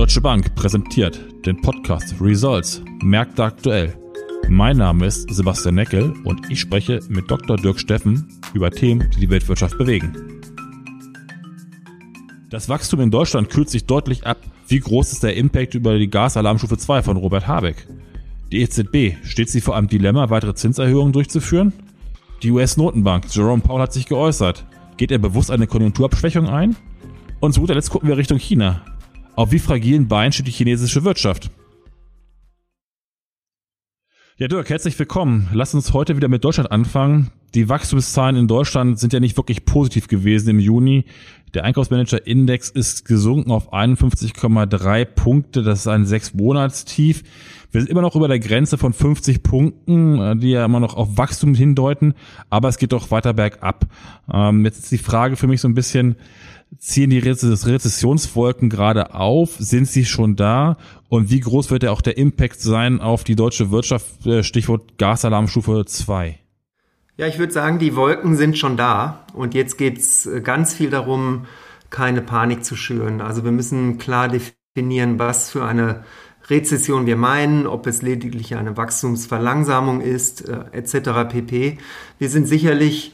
Deutsche Bank präsentiert den Podcast Results Märkte aktuell. Mein Name ist Sebastian Neckel und ich spreche mit Dr. Dirk Steffen über Themen, die die Weltwirtschaft bewegen. Das Wachstum in Deutschland kühlt sich deutlich ab. Wie groß ist der Impact über die Gasalarmstufe 2 von Robert Habeck? Die EZB, steht sie vor einem Dilemma, weitere Zinserhöhungen durchzuführen? Die US-Notenbank, Jerome Powell hat sich geäußert. Geht er bewusst eine Konjunkturabschwächung ein? Und zu guter Letzt gucken wir Richtung China. Auf wie fragilen Beinen steht die chinesische Wirtschaft? Ja, Dirk, herzlich willkommen. Lass uns heute wieder mit Deutschland anfangen. Die Wachstumszahlen in Deutschland sind ja nicht wirklich positiv gewesen im Juni. Der Einkaufsmanager-Index ist gesunken auf 51,3 Punkte. Das ist ein sechs-Monatstief. Wir sind immer noch über der Grenze von 50 Punkten, die ja immer noch auf Wachstum hindeuten, aber es geht doch weiter bergab. Ähm, jetzt ist die Frage für mich so ein bisschen, ziehen die Rezessionswolken gerade auf? Sind sie schon da? Und wie groß wird ja auch der Impact sein auf die deutsche Wirtschaft? Äh, Stichwort Gasalarmstufe 2. Ja, ich würde sagen, die Wolken sind schon da. Und jetzt geht's äh, ganz viel darum, keine Panik zu schüren. Also wir müssen klar definieren, was für eine Rezession wir meinen, ob es lediglich eine Wachstumsverlangsamung ist, äh, etc. pp. Wir sind sicherlich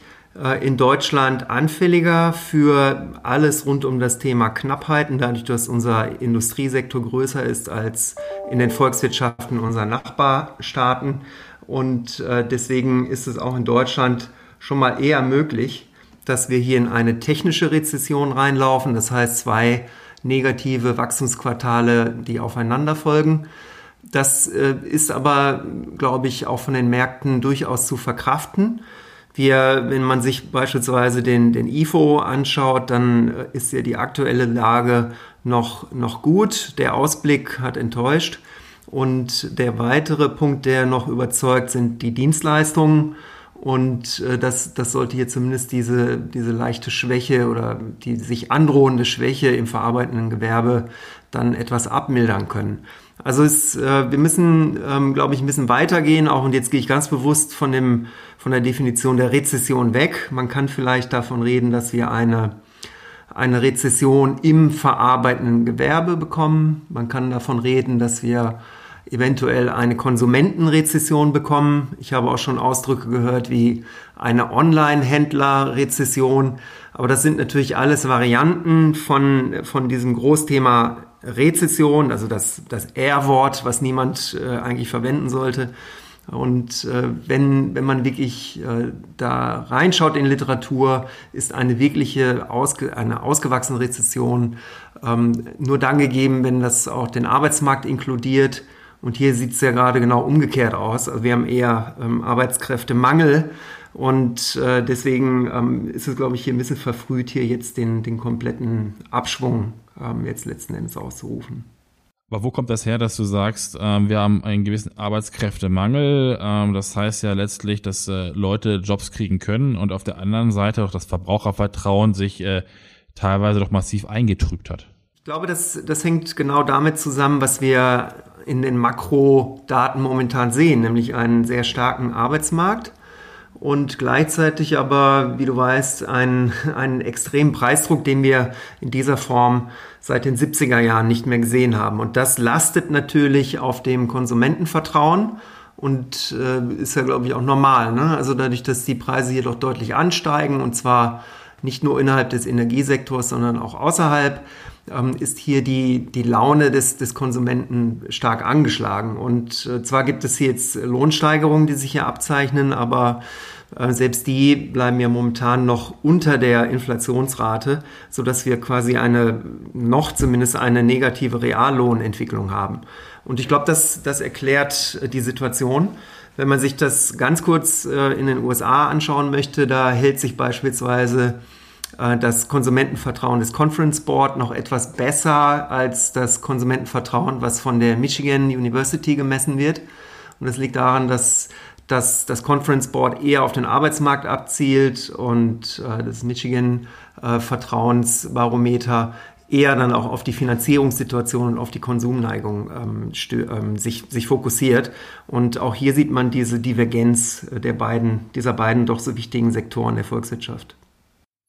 in Deutschland anfälliger für alles rund um das Thema Knappheiten, dadurch, dass unser Industriesektor größer ist als in den Volkswirtschaften unserer Nachbarstaaten. Und äh, deswegen ist es auch in Deutschland schon mal eher möglich, dass wir hier in eine technische Rezession reinlaufen. Das heißt, zwei negative Wachstumsquartale, die aufeinander folgen. Das äh, ist aber, glaube ich, auch von den Märkten durchaus zu verkraften. Wir, wenn man sich beispielsweise den, den IFO anschaut, dann äh, ist ja die aktuelle Lage noch, noch gut. Der Ausblick hat enttäuscht. Und der weitere Punkt, der noch überzeugt, sind die Dienstleistungen. Und äh, das, das sollte hier zumindest diese, diese leichte Schwäche oder die sich androhende Schwäche im verarbeitenden Gewerbe dann etwas abmildern können. Also es, äh, wir müssen, ähm, glaube ich, ein bisschen weitergehen, auch und jetzt gehe ich ganz bewusst von, dem, von der Definition der Rezession weg. Man kann vielleicht davon reden, dass wir eine, eine Rezession im verarbeitenden Gewerbe bekommen. Man kann davon reden, dass wir eventuell eine Konsumentenrezession bekommen. Ich habe auch schon Ausdrücke gehört wie eine Online-Händler-Rezession. Aber das sind natürlich alles Varianten von, von diesem Großthema Rezession, also das, das R-Wort, was niemand äh, eigentlich verwenden sollte. Und äh, wenn, wenn man wirklich äh, da reinschaut in Literatur, ist eine wirkliche ausge, eine ausgewachsene Rezession ähm, nur dann gegeben, wenn das auch den Arbeitsmarkt inkludiert. Und hier sieht es ja gerade genau umgekehrt aus. Also wir haben eher ähm, Arbeitskräftemangel. Und äh, deswegen ähm, ist es, glaube ich, hier ein bisschen verfrüht, hier jetzt den, den kompletten Abschwung ähm, jetzt letzten Endes auszurufen. Aber wo kommt das her, dass du sagst, ähm, wir haben einen gewissen Arbeitskräftemangel? Ähm, das heißt ja letztlich, dass äh, Leute Jobs kriegen können und auf der anderen Seite auch das Verbrauchervertrauen sich äh, teilweise doch massiv eingetrübt hat. Ich glaube, das, das hängt genau damit zusammen, was wir in den Makrodaten momentan sehen, nämlich einen sehr starken Arbeitsmarkt und gleichzeitig aber, wie du weißt, einen, einen extremen Preisdruck, den wir in dieser Form seit den 70er Jahren nicht mehr gesehen haben. Und das lastet natürlich auf dem Konsumentenvertrauen und äh, ist ja, glaube ich, auch normal. Ne? Also dadurch, dass die Preise hier doch deutlich ansteigen und zwar nicht nur innerhalb des Energiesektors, sondern auch außerhalb, ähm, ist hier die, die Laune des, des Konsumenten stark angeschlagen. Und äh, zwar gibt es hier jetzt Lohnsteigerungen, die sich hier abzeichnen, aber äh, selbst die bleiben ja momentan noch unter der Inflationsrate, so dass wir quasi eine, noch zumindest eine negative Reallohnentwicklung haben. Und ich glaube, das, das erklärt die Situation. Wenn man sich das ganz kurz äh, in den USA anschauen möchte, da hält sich beispielsweise äh, das Konsumentenvertrauen des Conference Board noch etwas besser als das Konsumentenvertrauen, was von der Michigan University gemessen wird. Und das liegt daran, dass dass das Conference Board eher auf den Arbeitsmarkt abzielt und äh, das Michigan äh, Vertrauensbarometer eher dann auch auf die Finanzierungssituation und auf die Konsumneigung ähm, ähm, sich, sich fokussiert. Und auch hier sieht man diese Divergenz der beiden, dieser beiden doch so wichtigen Sektoren der Volkswirtschaft.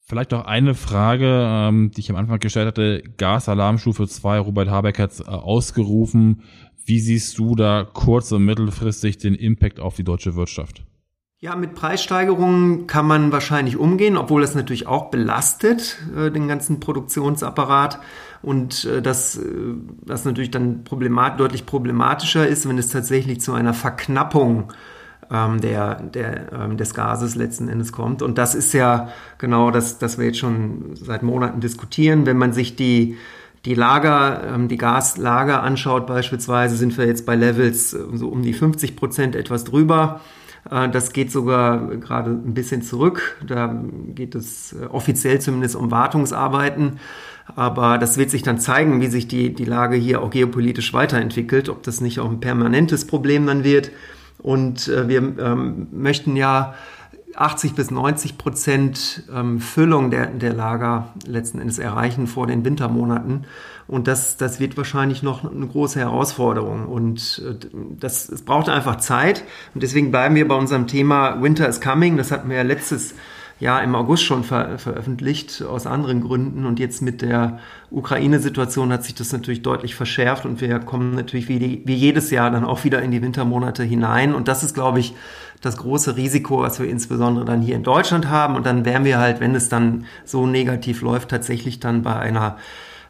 Vielleicht noch eine Frage, ähm, die ich am Anfang gestellt hatte. Gasalarmstufe 2, Robert Habeck hat äh, ausgerufen. Wie siehst du da kurz- und mittelfristig den Impact auf die deutsche Wirtschaft? Ja, mit Preissteigerungen kann man wahrscheinlich umgehen, obwohl das natürlich auch belastet, äh, den ganzen Produktionsapparat. Und äh, das, äh, das natürlich dann problemat deutlich problematischer ist, wenn es tatsächlich zu einer Verknappung ähm, der, der, ähm, des Gases letzten Endes kommt. Und das ist ja genau das, das wir jetzt schon seit Monaten diskutieren. Wenn man sich die die Lager, ähm, die Gaslager anschaut beispielsweise, sind wir jetzt bei Levels äh, so um die 50 Prozent etwas drüber. Äh, das geht sogar gerade ein bisschen zurück. Da geht es äh, offiziell zumindest um Wartungsarbeiten. Aber das wird sich dann zeigen, wie sich die, die Lage hier auch geopolitisch weiterentwickelt, ob das nicht auch ein permanentes Problem dann wird. Und äh, wir ähm, möchten ja 80 bis 90 Prozent ähm, Füllung der, der Lager letzten Endes erreichen vor den Wintermonaten. Und das, das wird wahrscheinlich noch eine große Herausforderung. Und äh, das, es braucht einfach Zeit. Und deswegen bleiben wir bei unserem Thema Winter is Coming. Das hatten wir ja letztes ja im August schon ver veröffentlicht, aus anderen Gründen. Und jetzt mit der Ukraine-Situation hat sich das natürlich deutlich verschärft und wir kommen natürlich wie, die, wie jedes Jahr dann auch wieder in die Wintermonate hinein. Und das ist, glaube ich, das große Risiko, was wir insbesondere dann hier in Deutschland haben. Und dann wären wir halt, wenn es dann so negativ läuft, tatsächlich dann bei einer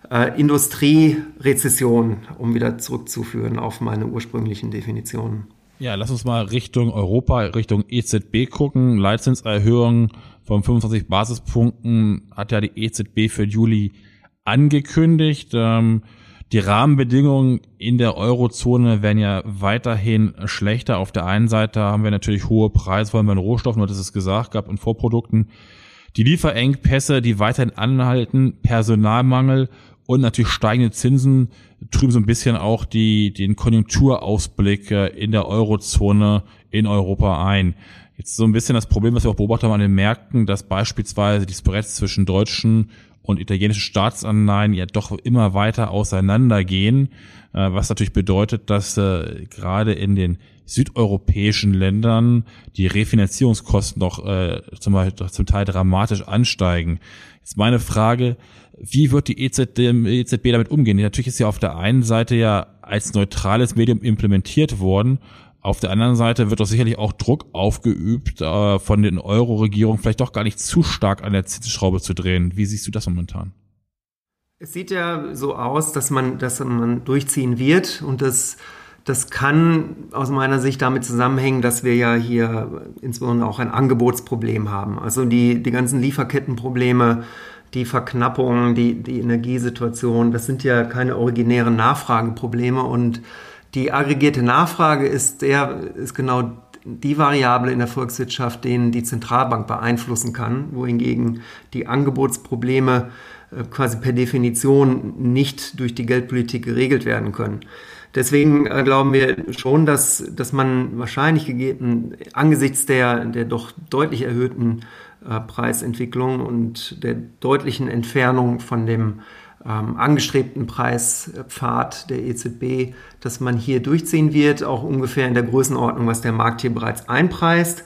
äh, Industrierezession, um wieder zurückzuführen auf meine ursprünglichen Definitionen. Ja, lass uns mal Richtung Europa, Richtung EZB gucken. Leitzinserhöhung von 25 Basispunkten hat ja die EZB für Juli angekündigt. Ähm, die Rahmenbedingungen in der Eurozone werden ja weiterhin schlechter. Auf der einen Seite haben wir natürlich hohe Preise, vor allem bei Rohstoffen, du es gesagt, gab und Vorprodukten. Die Lieferengpässe, die weiterhin anhalten, Personalmangel und natürlich steigende Zinsen trüben so ein bisschen auch die, den Konjunkturausblick in der Eurozone in Europa ein. Jetzt so ein bisschen das Problem, was wir auch beobachtet haben an den Märkten, dass beispielsweise die Spreads zwischen deutschen und italienischen Staatsanleihen ja doch immer weiter auseinandergehen, äh, was natürlich bedeutet, dass äh, gerade in den südeuropäischen Ländern die Refinanzierungskosten doch äh, zum, Beispiel, zum Teil dramatisch ansteigen. Jetzt meine Frage, wie wird die EZB, EZB damit umgehen? Natürlich ist sie auf der einen Seite ja als neutrales Medium implementiert worden. Auf der anderen Seite wird doch sicherlich auch Druck aufgeübt, äh, von den Euro-Regierungen vielleicht doch gar nicht zu stark an der Zinsschraube zu drehen. Wie siehst du das momentan? Es sieht ja so aus, dass man, dass man durchziehen wird und das, das kann aus meiner Sicht damit zusammenhängen, dass wir ja hier insbesondere auch ein Angebotsproblem haben. Also die, die ganzen Lieferkettenprobleme, die Verknappung, die, die Energiesituation, das sind ja keine originären Nachfrageprobleme und die aggregierte Nachfrage ist, der, ist genau die Variable in der Volkswirtschaft, den die Zentralbank beeinflussen kann, wohingegen die Angebotsprobleme äh, quasi per Definition nicht durch die Geldpolitik geregelt werden können. Deswegen äh, glauben wir schon, dass, dass man wahrscheinlich gegeben, angesichts der, der doch deutlich erhöhten äh, Preisentwicklung und der deutlichen Entfernung von dem ähm, angestrebten Preispfad der EZB, dass man hier durchziehen wird, auch ungefähr in der Größenordnung, was der Markt hier bereits einpreist.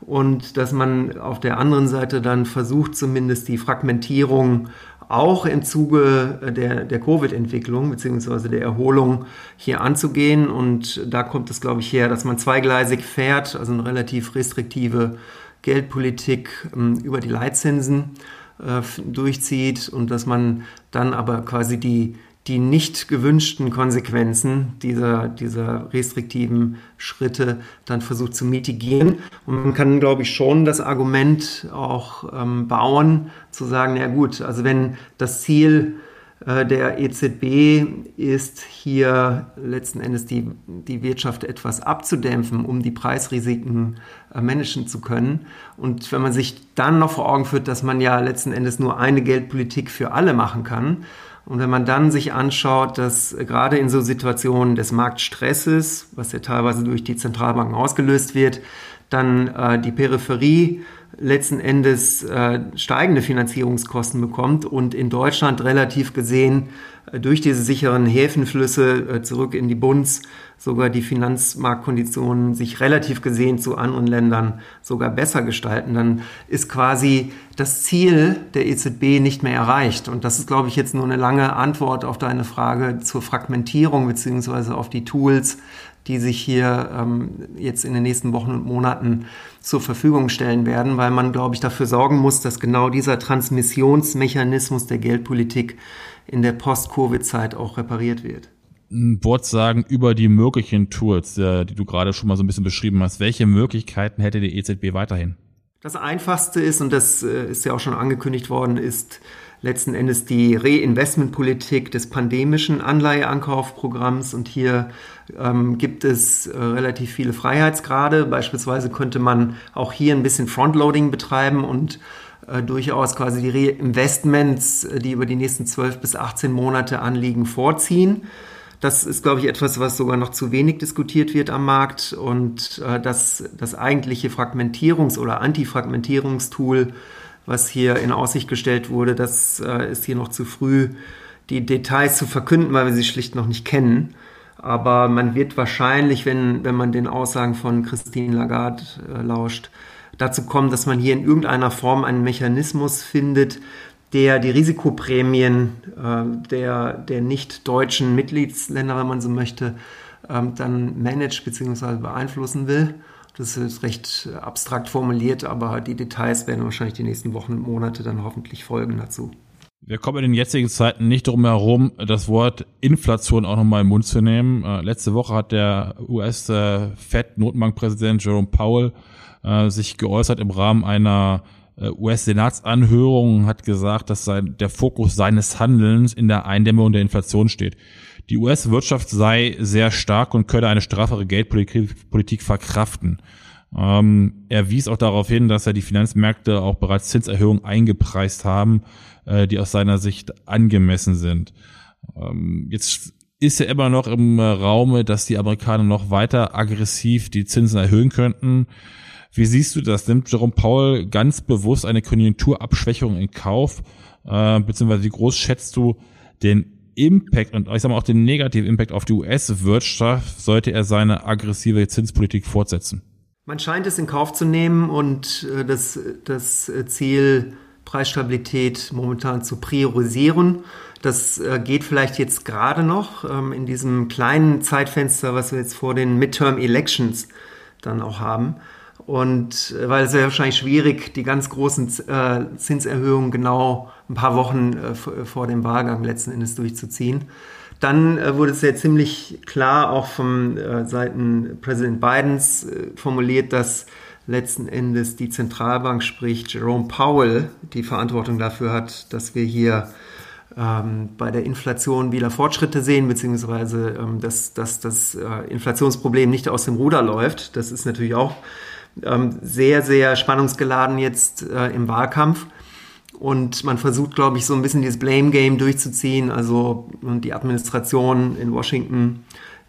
Und dass man auf der anderen Seite dann versucht, zumindest die Fragmentierung auch im Zuge der, der Covid-Entwicklung beziehungsweise der Erholung hier anzugehen. Und da kommt es, glaube ich, her, dass man zweigleisig fährt, also eine relativ restriktive Geldpolitik ähm, über die Leitzinsen äh, durchzieht und dass man dann aber quasi die, die nicht gewünschten Konsequenzen dieser, dieser restriktiven Schritte dann versucht zu mitigieren. Und man kann, glaube ich, schon das Argument auch ähm, bauen, zu sagen, ja gut, also wenn das Ziel der EZB ist hier letzten Endes die, die Wirtschaft etwas abzudämpfen, um die Preisrisiken äh, managen zu können. Und wenn man sich dann noch vor Augen führt, dass man ja letzten Endes nur eine Geldpolitik für alle machen kann, und wenn man dann sich anschaut, dass gerade in so Situationen des Marktstresses, was ja teilweise durch die Zentralbanken ausgelöst wird, dann äh, die Peripherie letzten Endes äh, steigende Finanzierungskosten bekommt und in Deutschland relativ gesehen durch diese sicheren Häfenflüsse zurück in die Bunds sogar die Finanzmarktkonditionen sich relativ gesehen zu anderen Ländern sogar besser gestalten, dann ist quasi das Ziel der EZB nicht mehr erreicht. Und das ist, glaube ich, jetzt nur eine lange Antwort auf deine Frage zur Fragmentierung beziehungsweise auf die Tools, die sich hier ähm, jetzt in den nächsten Wochen und Monaten zur Verfügung stellen werden, weil man, glaube ich, dafür sorgen muss, dass genau dieser Transmissionsmechanismus der Geldpolitik in der Post-Covid-Zeit auch repariert wird ein Wort sagen über die möglichen Tools, äh, die du gerade schon mal so ein bisschen beschrieben hast. Welche Möglichkeiten hätte die EZB weiterhin? Das einfachste ist, und das äh, ist ja auch schon angekündigt worden, ist letzten Endes die Reinvestmentpolitik des pandemischen Anleiheankaufprogramms. Und hier ähm, gibt es äh, relativ viele Freiheitsgrade. Beispielsweise könnte man auch hier ein bisschen Frontloading betreiben und äh, durchaus quasi die Reinvestments, die über die nächsten 12 bis 18 Monate anliegen, vorziehen. Das ist, glaube ich, etwas, was sogar noch zu wenig diskutiert wird am Markt und äh, das, das eigentliche Fragmentierungs- oder Antifragmentierungstool, was hier in Aussicht gestellt wurde, das äh, ist hier noch zu früh, die Details zu verkünden, weil wir sie schlicht noch nicht kennen. Aber man wird wahrscheinlich, wenn, wenn man den Aussagen von Christine Lagarde äh, lauscht, dazu kommen, dass man hier in irgendeiner Form einen Mechanismus findet, der die Risikoprämien äh, der, der nicht deutschen Mitgliedsländer, wenn man so möchte, ähm, dann managt bzw. beeinflussen will. Das ist recht abstrakt formuliert, aber die Details werden wahrscheinlich die nächsten Wochen und Monate dann hoffentlich folgen dazu. Wir kommen in den jetzigen Zeiten nicht drum herum, das Wort Inflation auch nochmal im Mund zu nehmen. Äh, letzte Woche hat der US-Fed-Notenbankpräsident Jerome Powell äh, sich geäußert im Rahmen einer äh, US-Senatsanhörung hat gesagt, dass sein, der Fokus seines Handelns in der Eindämmung der Inflation steht. Die US-Wirtschaft sei sehr stark und könne eine straffere Geldpolitik verkraften. Ähm, er wies auch darauf hin, dass er die Finanzmärkte auch bereits Zinserhöhungen eingepreist haben, äh, die aus seiner Sicht angemessen sind. Ähm, jetzt ist ja immer noch im Raume, dass die Amerikaner noch weiter aggressiv die Zinsen erhöhen könnten. Wie siehst du das? Nimmt Jerome Paul ganz bewusst eine Konjunkturabschwächung in Kauf? Äh, beziehungsweise wie groß schätzt du den Impact und ich sag mal auch den negativen Impact auf die US-Wirtschaft, sollte er seine aggressive Zinspolitik fortsetzen? Man scheint es in Kauf zu nehmen und äh, das, das Ziel Preisstabilität momentan zu priorisieren. Das äh, geht vielleicht jetzt gerade noch ähm, in diesem kleinen Zeitfenster, was wir jetzt vor den Midterm Elections dann auch haben. Und äh, weil es ja wahrscheinlich schwierig, die ganz großen äh, Zinserhöhungen genau ein paar Wochen äh, vor dem Wahlgang letzten Endes durchzuziehen. Dann äh, wurde es ja ziemlich klar auch von äh, Seiten Präsident Bidens äh, formuliert, dass letzten Endes die Zentralbank, sprich Jerome Powell, die Verantwortung dafür hat, dass wir hier ähm, bei der Inflation wieder Fortschritte sehen, beziehungsweise ähm, dass, dass das äh, Inflationsproblem nicht aus dem Ruder läuft. Das ist natürlich auch ähm, sehr, sehr spannungsgeladen jetzt äh, im Wahlkampf. Und man versucht, glaube ich, so ein bisschen dieses Blame Game durchzuziehen. Also die Administration in Washington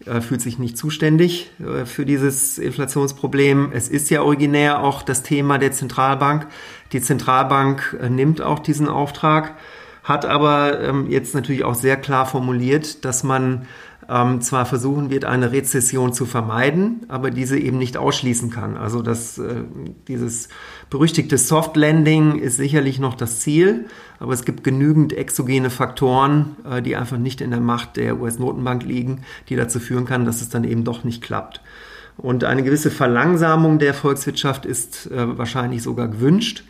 äh, fühlt sich nicht zuständig äh, für dieses Inflationsproblem. Es ist ja originär auch das Thema der Zentralbank. Die Zentralbank äh, nimmt auch diesen Auftrag, hat aber ähm, jetzt natürlich auch sehr klar formuliert, dass man ähm, zwar versuchen wird, eine Rezession zu vermeiden, aber diese eben nicht ausschließen kann. Also das, äh, dieses berüchtigte Soft Landing ist sicherlich noch das Ziel, aber es gibt genügend exogene Faktoren, äh, die einfach nicht in der Macht der US-Notenbank liegen, die dazu führen kann, dass es dann eben doch nicht klappt. Und eine gewisse Verlangsamung der Volkswirtschaft ist äh, wahrscheinlich sogar gewünscht.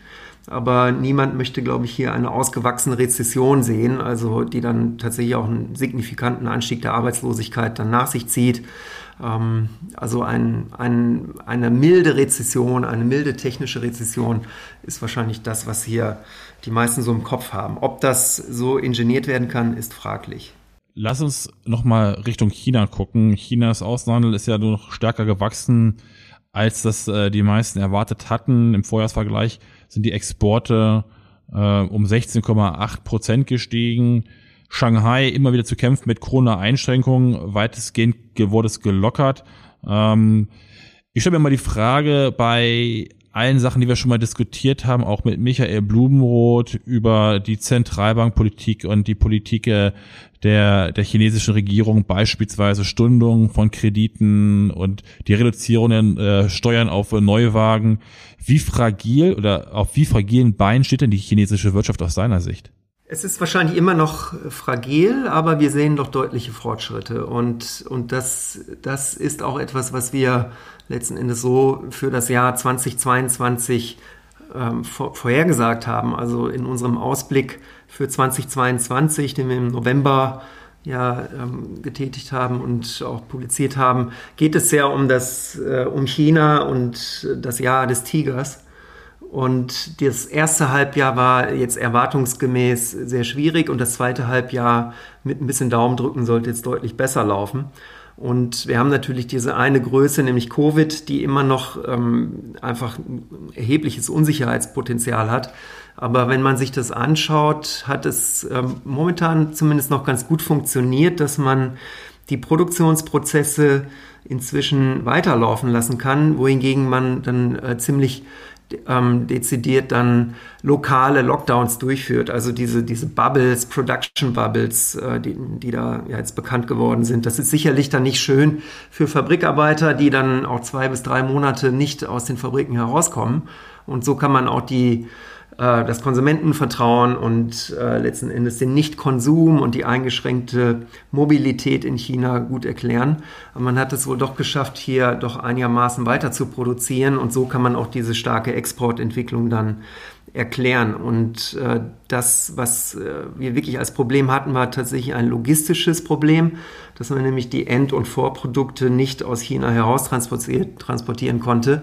Aber niemand möchte, glaube ich, hier eine ausgewachsene Rezession sehen, also die dann tatsächlich auch einen signifikanten Anstieg der Arbeitslosigkeit dann nach sich zieht. Ähm, also ein, ein, eine milde Rezession, eine milde technische Rezession ist wahrscheinlich das, was hier die meisten so im Kopf haben. Ob das so ingeniert werden kann, ist fraglich. Lass uns nochmal Richtung China gucken. Chinas Außenhandel ist ja noch stärker gewachsen, als das äh, die meisten erwartet hatten im Vorjahresvergleich sind die Exporte äh, um 16,8 Prozent gestiegen. Shanghai immer wieder zu kämpfen mit Corona-Einschränkungen, weitestgehend wurde es gelockert. Ähm, ich stelle mir mal die Frage bei allen Sachen, die wir schon mal diskutiert haben, auch mit Michael Blumenroth über die Zentralbankpolitik und die Politik äh, der, der chinesischen Regierung, beispielsweise Stundung von Krediten und die Reduzierung der äh, Steuern auf Neuwagen. Wie fragil oder auf wie fragilen Beinen steht denn die chinesische Wirtschaft aus seiner Sicht? Es ist wahrscheinlich immer noch fragil, aber wir sehen doch deutliche Fortschritte. Und, und das, das ist auch etwas, was wir letzten Endes so für das Jahr 2022 ähm, vor, vorhergesagt haben. Also in unserem Ausblick für 2022, den wir im November ja ähm, getätigt haben und auch publiziert haben, geht es ja um das äh, um China und das Jahr des Tigers. Und das erste Halbjahr war jetzt erwartungsgemäß sehr schwierig und das zweite Halbjahr mit ein bisschen Daumendrücken sollte jetzt deutlich besser laufen. Und wir haben natürlich diese eine Größe, nämlich Covid, die immer noch ähm, einfach ein erhebliches Unsicherheitspotenzial hat. Aber wenn man sich das anschaut, hat es ähm, momentan zumindest noch ganz gut funktioniert, dass man die Produktionsprozesse inzwischen weiterlaufen lassen kann, wohingegen man dann äh, ziemlich ähm, dezidiert dann lokale Lockdowns durchführt. Also diese, diese Bubbles, Production Bubbles, äh, die, die da ja jetzt bekannt geworden sind. Das ist sicherlich dann nicht schön für Fabrikarbeiter, die dann auch zwei bis drei Monate nicht aus den Fabriken herauskommen. Und so kann man auch die äh, das Konsumentenvertrauen und äh, letzten Endes den Nichtkonsum und die eingeschränkte Mobilität in China gut erklären. Aber man hat es wohl doch geschafft, hier doch einigermaßen weiter zu produzieren und so kann man auch diese starke Exportentwicklung dann erklären. Und äh, das, was äh, wir wirklich als Problem hatten, war tatsächlich ein logistisches Problem, dass man nämlich die End- und Vorprodukte nicht aus China heraus transportieren konnte.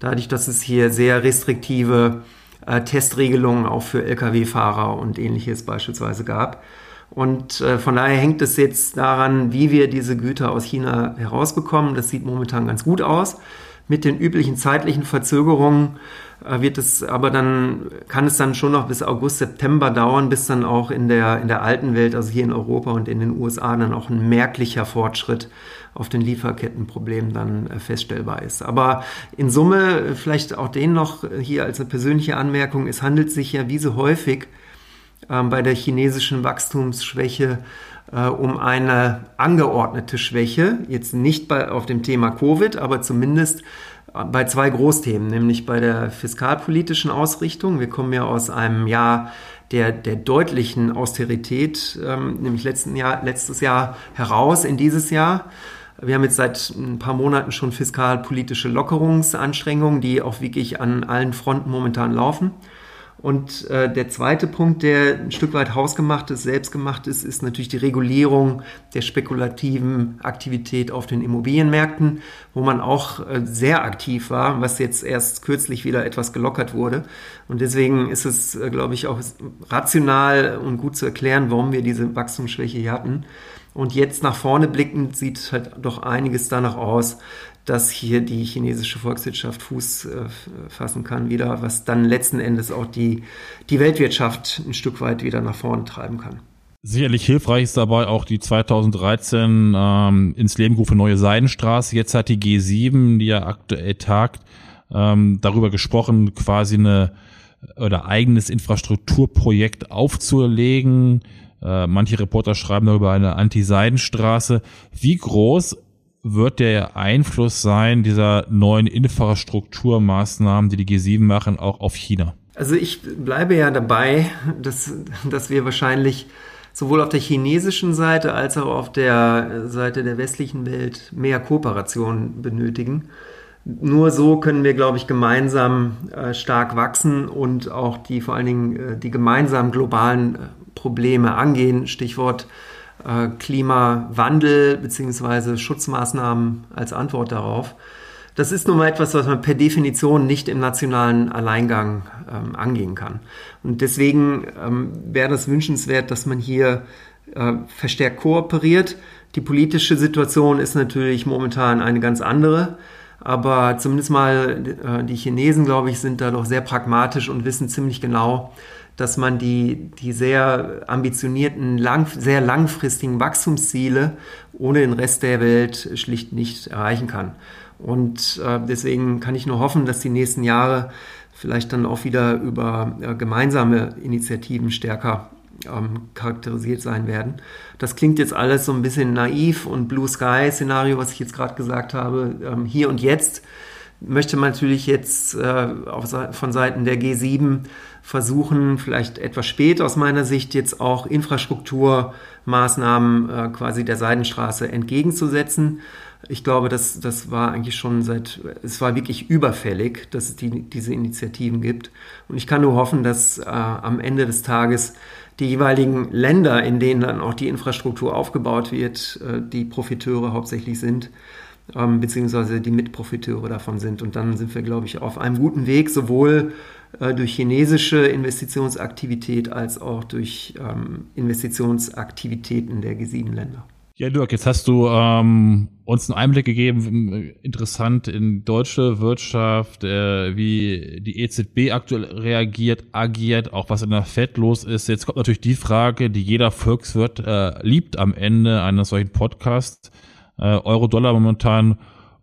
Dadurch, dass es hier sehr restriktive äh, Testregelungen auch für Lkw-Fahrer und ähnliches beispielsweise gab. Und äh, von daher hängt es jetzt daran, wie wir diese Güter aus China herausbekommen. Das sieht momentan ganz gut aus. Mit den üblichen zeitlichen Verzögerungen äh, wird es aber dann, kann es dann schon noch bis August, September dauern, bis dann auch in der, in der alten Welt, also hier in Europa und in den USA, dann auch ein merklicher Fortschritt auf den Lieferkettenproblemen dann äh, feststellbar ist. Aber in Summe, äh, vielleicht auch den noch hier als eine persönliche Anmerkung, es handelt sich ja wie so häufig ähm, bei der chinesischen Wachstumsschwäche äh, um eine angeordnete Schwäche, jetzt nicht bei, auf dem Thema Covid, aber zumindest bei zwei Großthemen, nämlich bei der fiskalpolitischen Ausrichtung. Wir kommen ja aus einem Jahr der, der deutlichen Austerität, ähm, nämlich letzten Jahr, letztes Jahr heraus in dieses Jahr. Wir haben jetzt seit ein paar Monaten schon fiskalpolitische Lockerungsanstrengungen, die auch wirklich an allen Fronten momentan laufen. Und äh, der zweite Punkt, der ein Stück weit hausgemacht ist, selbstgemacht ist, ist natürlich die Regulierung der spekulativen Aktivität auf den Immobilienmärkten, wo man auch äh, sehr aktiv war, was jetzt erst kürzlich wieder etwas gelockert wurde. Und deswegen ist es, äh, glaube ich, auch rational und gut zu erklären, warum wir diese Wachstumsschwäche hier hatten. Und jetzt nach vorne blickend sieht halt doch einiges danach aus, dass hier die chinesische Volkswirtschaft Fuß äh, fassen kann wieder, was dann letzten Endes auch die, die Weltwirtschaft ein Stück weit wieder nach vorne treiben kann. Sicherlich hilfreich ist dabei auch die 2013 ähm, ins Leben gerufen neue Seidenstraße. Jetzt hat die G7, die ja aktuell tagt, ähm, darüber gesprochen, quasi eine oder eigenes Infrastrukturprojekt aufzulegen. Äh, manche Reporter schreiben darüber eine Anti-Seidenstraße. Wie groß wird der Einfluss sein dieser neuen Infrastrukturmaßnahmen, die die G7 machen, auch auf China? Also ich bleibe ja dabei, dass, dass wir wahrscheinlich sowohl auf der chinesischen Seite als auch auf der Seite der westlichen Welt mehr Kooperation benötigen. Nur so können wir, glaube ich, gemeinsam äh, stark wachsen und auch die vor allen Dingen äh, die gemeinsamen globalen äh, Probleme angehen. Stichwort äh, Klimawandel bzw. Schutzmaßnahmen als Antwort darauf. Das ist nun mal etwas, was man per Definition nicht im nationalen Alleingang ähm, angehen kann. Und deswegen ähm, wäre das wünschenswert, dass man hier äh, verstärkt kooperiert. Die politische Situation ist natürlich momentan eine ganz andere. Aber zumindest mal äh, die Chinesen, glaube ich, sind da doch sehr pragmatisch und wissen ziemlich genau, dass man die, die sehr ambitionierten, lang, sehr langfristigen Wachstumsziele ohne den Rest der Welt schlicht nicht erreichen kann. Und äh, deswegen kann ich nur hoffen, dass die nächsten Jahre vielleicht dann auch wieder über äh, gemeinsame Initiativen stärker ähm, charakterisiert sein werden. Das klingt jetzt alles so ein bisschen naiv und Blue Sky Szenario, was ich jetzt gerade gesagt habe, ähm, hier und jetzt möchte man natürlich jetzt äh, auf, von Seiten der G7 versuchen, vielleicht etwas spät aus meiner Sicht jetzt auch Infrastrukturmaßnahmen äh, quasi der Seidenstraße entgegenzusetzen. Ich glaube, das, das war eigentlich schon seit, es war wirklich überfällig, dass es die, diese Initiativen gibt. Und ich kann nur hoffen, dass äh, am Ende des Tages die jeweiligen Länder, in denen dann auch die Infrastruktur aufgebaut wird, äh, die Profiteure hauptsächlich sind, ähm, beziehungsweise die Mitprofiteure davon sind. Und dann sind wir, glaube ich, auf einem guten Weg, sowohl äh, durch chinesische Investitionsaktivität als auch durch ähm, Investitionsaktivitäten der G7-Länder. Ja, Dirk, jetzt hast du ähm, uns einen Einblick gegeben, interessant in deutsche Wirtschaft, äh, wie die EZB aktuell reagiert, agiert, auch was in der Fed los ist. Jetzt kommt natürlich die Frage, die jeder Volkswirt äh, liebt am Ende eines solchen Podcasts. Äh, Euro-Dollar momentan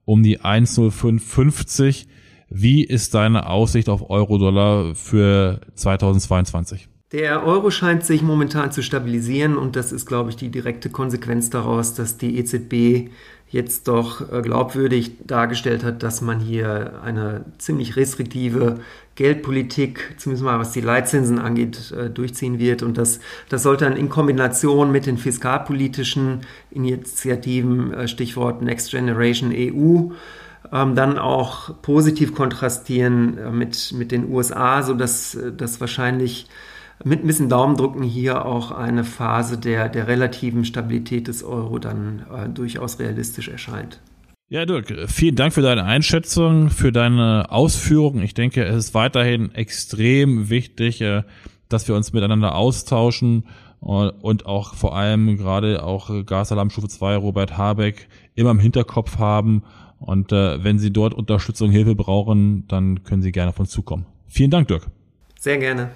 um die 1,0550. Wie ist deine Aussicht auf Euro-Dollar für 2022? Der Euro scheint sich momentan zu stabilisieren und das ist, glaube ich, die direkte Konsequenz daraus, dass die EZB jetzt doch äh, glaubwürdig dargestellt hat, dass man hier eine ziemlich restriktive Geldpolitik, zumindest mal was die Leitzinsen angeht, äh, durchziehen wird. Und das, das sollte dann in Kombination mit den fiskalpolitischen Initiativen, äh, Stichwort Next Generation EU, ähm, dann auch positiv kontrastieren mit, mit den USA, sodass das wahrscheinlich mit ein bisschen Daumendrücken hier auch eine Phase der, der relativen Stabilität des Euro dann äh, durchaus realistisch erscheint. Ja, Dirk, vielen Dank für deine Einschätzung, für deine Ausführungen. Ich denke, es ist weiterhin extrem wichtig, äh, dass wir uns miteinander austauschen äh, und auch vor allem gerade auch Gasalarmstufe 2, Robert Habeck, immer im Hinterkopf haben. Und äh, wenn Sie dort Unterstützung, Hilfe brauchen, dann können Sie gerne auf uns zukommen. Vielen Dank, Dirk. Sehr gerne.